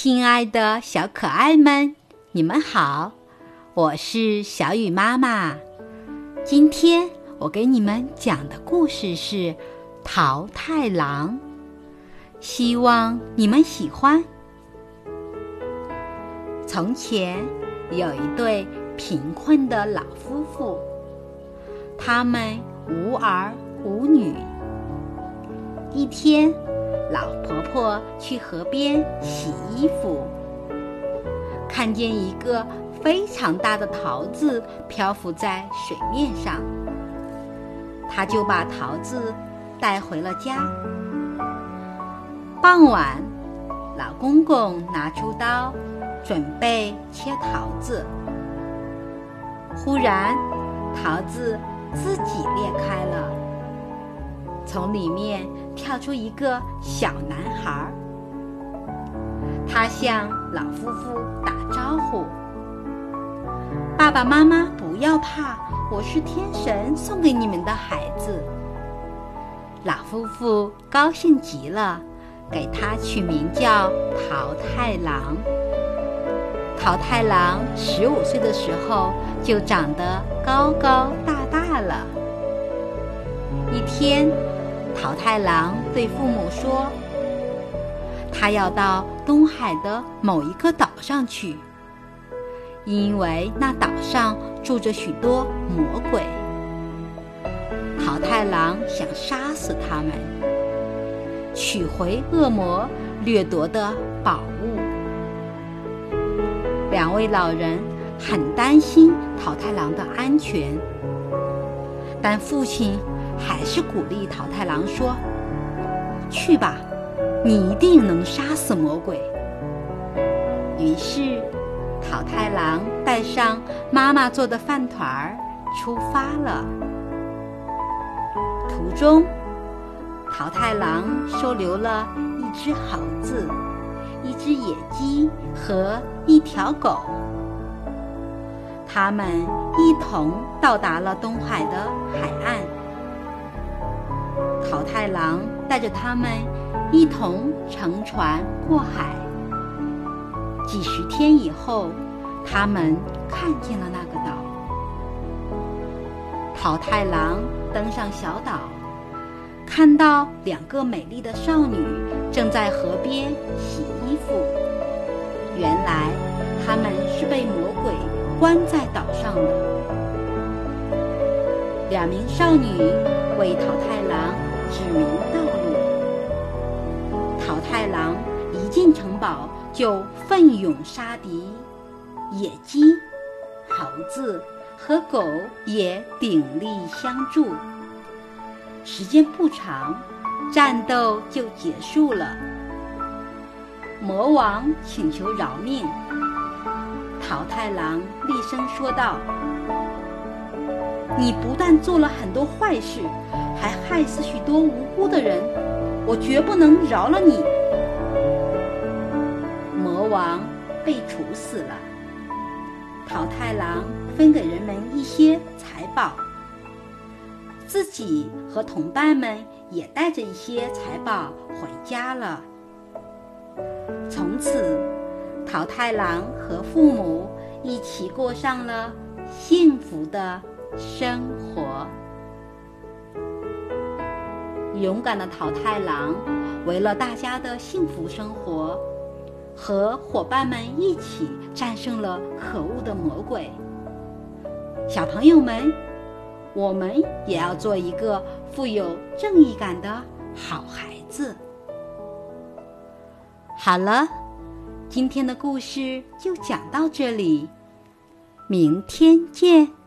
亲爱的小可爱们，你们好，我是小雨妈妈。今天我给你们讲的故事是《桃太郎》，希望你们喜欢。从前有一对贫困的老夫妇，他们无儿无女。一天。老婆婆去河边洗衣服，看见一个非常大的桃子漂浮在水面上，她就把桃子带回了家。傍晚，老公公拿出刀，准备切桃子，忽然，桃子自己裂开了，从里面。跳出一个小男孩，他向老夫妇打招呼：“爸爸妈妈，不要怕，我是天神送给你们的孩子。”老夫妇高兴极了，给他取名叫桃太郎。桃太郎十五岁的时候就长得高高大大了。一天。桃太郎对父母说：“他要到东海的某一个岛上去，因为那岛上住着许多魔鬼。桃太郎想杀死他们，取回恶魔掠夺的宝物。两位老人很担心桃太郎的安全，但父亲。”还是鼓励桃太郎说：“去吧，你一定能杀死魔鬼。”于是，桃太郎带上妈妈做的饭团儿出发了。途中，桃太郎收留了一只猴子、一只野鸡和一条狗，他们一同到达了东海的海岸。桃太郎带着他们一同乘船过海。几十天以后，他们看见了那个岛。桃太郎登上小岛，看到两个美丽的少女正在河边洗衣服。原来，他们是被魔鬼关在岛上的。两名少女为桃太郎。指明道路。桃太郎一进城堡就奋勇杀敌，野鸡、猴子和狗也鼎力相助。时间不长，战斗就结束了。魔王请求饶命，桃太郎厉声说道。你不但做了很多坏事，还害死许多无辜的人，我绝不能饶了你。魔王被处死了，桃太郎分给人们一些财宝，自己和同伴们也带着一些财宝回家了。从此，桃太郎和父母一起过上了幸福的。生活，勇敢的桃太郎为了大家的幸福生活，和伙伴们一起战胜了可恶的魔鬼。小朋友们，我们也要做一个富有正义感的好孩子。好了，今天的故事就讲到这里，明天见。